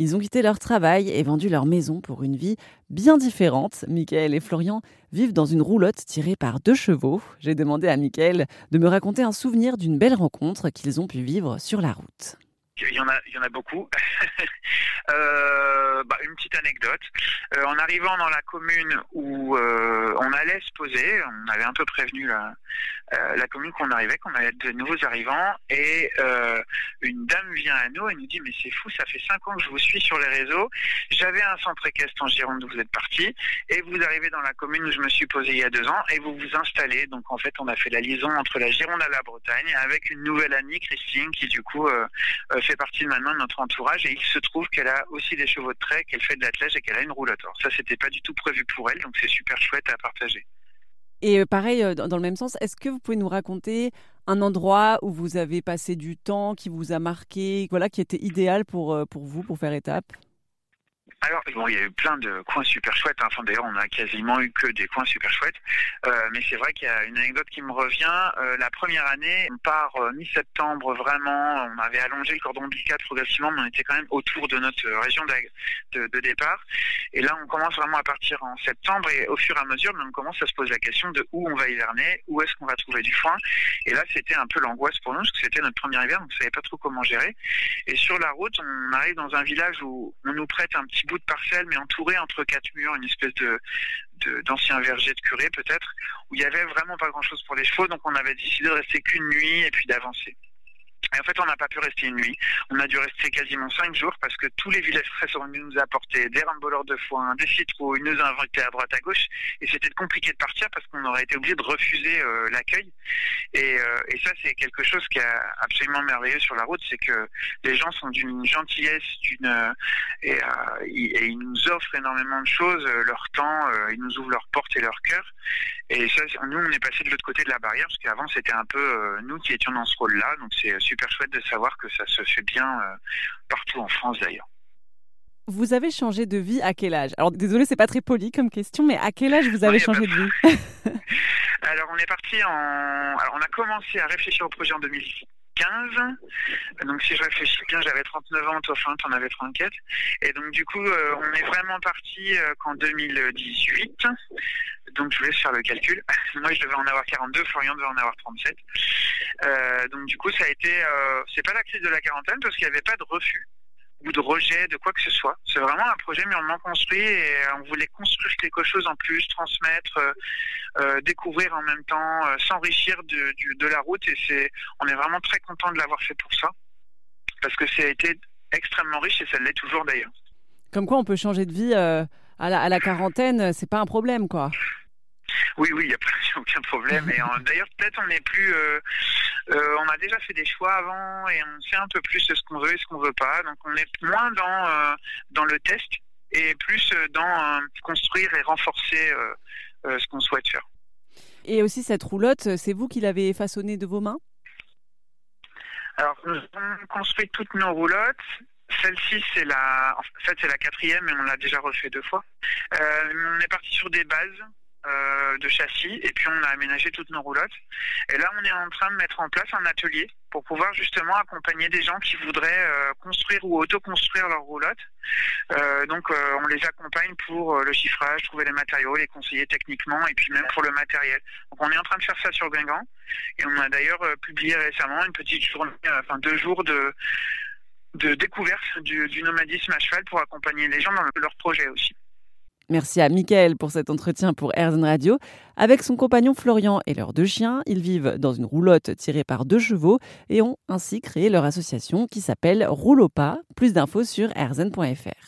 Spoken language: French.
Ils ont quitté leur travail et vendu leur maison pour une vie bien différente. Michael et Florian vivent dans une roulotte tirée par deux chevaux. J'ai demandé à Michael de me raconter un souvenir d'une belle rencontre qu'ils ont pu vivre sur la route. Il y en a, il y en a beaucoup. euh, une petite anecdote. Euh, en arrivant dans la commune où euh, on allait se poser, on avait un peu prévenu la, euh, la commune qu'on arrivait, qu'on allait être de nouveaux arrivants, et une dame vient à nous et nous dit mais c'est fou, ça fait cinq ans que je vous suis sur les réseaux. J'avais un centre équestre en Gironde où vous êtes parti, et vous arrivez dans la commune où je me suis posé il y a deux ans, et vous vous installez. Donc en fait, on a fait la liaison entre la Gironde et la Bretagne avec une nouvelle amie, Christine, qui du coup fait partie maintenant de notre entourage et il se trouve qu'elle a aussi des chevaux de trait, qu'elle fait de l'athlète et qu'elle a une roulotte. Alors ça, c'était pas du tout prévu pour elle, donc c'est super chouette à partager. Et pareil, dans le même sens, est-ce que vous pouvez nous raconter un endroit où vous avez passé du temps, qui vous a marqué, voilà, qui était idéal pour, pour vous, pour faire étape? Alors, bon, il y a eu plein de coins super chouettes. Hein. Enfin, d'ailleurs, on a quasiment eu que des coins super chouettes. Euh, mais c'est vrai qu'il y a une anecdote qui me revient. Euh, la première année, on part euh, mi-septembre, vraiment. On avait allongé le cordon ombilical progressivement, mais on était quand même autour de notre région de, départ. Et là, on commence vraiment à partir en septembre. Et au fur et à mesure, on commence à se poser la question de où on va hiverner, où est-ce qu'on va trouver du foin. Et là, c'était un peu l'angoisse pour nous, parce que c'était notre premier hiver, donc on savait pas trop comment gérer. Et sur la route, on arrive dans un village où on nous prête un petit bout de parcelle, mais entouré entre quatre murs, une espèce de d'anciens vergers de curé peut-être, où il y avait vraiment pas grand-chose pour les chevaux, donc on avait décidé de rester qu'une nuit et puis d'avancer. Et en fait, on n'a pas pu rester une nuit. On a dû rester quasiment cinq jours parce que tous les villages frais sont venus nous apporter des ramboleurs de foin, des citrouilles, ils nous ont à droite à gauche. Et c'était compliqué de partir parce qu'on aurait été obligé de refuser euh, l'accueil. Et, euh, et, ça, c'est quelque chose qui est absolument merveilleux sur la route, c'est que les gens sont d'une gentillesse, d'une et, euh, et, ils nous offrent énormément de choses, leur temps, ils nous ouvrent leurs portes et leur cœur. Et ça, nous, on est passé de l'autre côté de la barrière parce qu'avant, c'était un peu nous qui étions dans ce rôle-là. Donc, c'est super chouette de savoir que ça se fait bien euh, partout en France d'ailleurs. Vous avez changé de vie à quel âge? Alors désolé, c'est pas très poli comme question, mais à quel âge vous avez changé de vie? Alors on est parti en, Alors, on a commencé à réfléchir au projet en 2015. Donc si je réfléchis bien, j'avais 39 ans, toi fin, t'en avais 34. Et donc du coup, euh, on est vraiment parti euh, qu'en 2018. Donc je vous laisse faire le calcul. Moi je devais en avoir 42, Florian devait en avoir 37. Euh, donc du coup ça a été, c'est pas la crise de la quarantaine parce qu'il n'y avait pas de refus ou de rejet de quoi que ce soit. C'est vraiment un projet mûrement construit et on voulait construire quelque chose en plus, transmettre, euh, euh découvrir en même temps, euh, s'enrichir de, de, la route et c'est, on est vraiment très content de l'avoir fait pour ça parce que ça a été extrêmement riche et ça l'est toujours d'ailleurs. Comme quoi on peut changer de vie à la, à la quarantaine, c'est pas un problème quoi. Oui, oui, il n'y a aucun problème. Et d'ailleurs, peut-être on n'est plus. Euh, euh, on a déjà fait des choix avant et on sait un peu plus ce qu'on veut et ce qu'on veut pas. Donc on est moins dans euh, dans le test et plus dans construire et renforcer ce qu'on souhaite faire. Et aussi cette roulotte, c'est vous qui l'avez façonnée de vos mains? Alors nous avons construit toutes nos roulottes. Celle-ci, c'est la, en fait, c'est la quatrième et on l'a déjà refait deux fois. on est parti sur des bases euh, de châssis et puis on a aménagé toutes nos roulottes. Et là, on est en train de mettre en place un atelier pour pouvoir justement accompagner des gens qui voudraient euh, construire ou auto-construire leurs roulottes. Euh, donc, on les accompagne pour le chiffrage, trouver les matériaux, les conseiller techniquement et puis même pour le matériel. Donc, on est en train de faire ça sur Guingamp et on a d'ailleurs publié récemment une petite journée, enfin deux jours de de découverte du nomadisme à cheval pour accompagner les gens dans leur projet aussi. Merci à Mickaël pour cet entretien pour RZN Radio. Avec son compagnon Florian et leurs deux chiens, ils vivent dans une roulotte tirée par deux chevaux et ont ainsi créé leur association qui s'appelle Roulopa. Plus d'infos sur rzn.fr.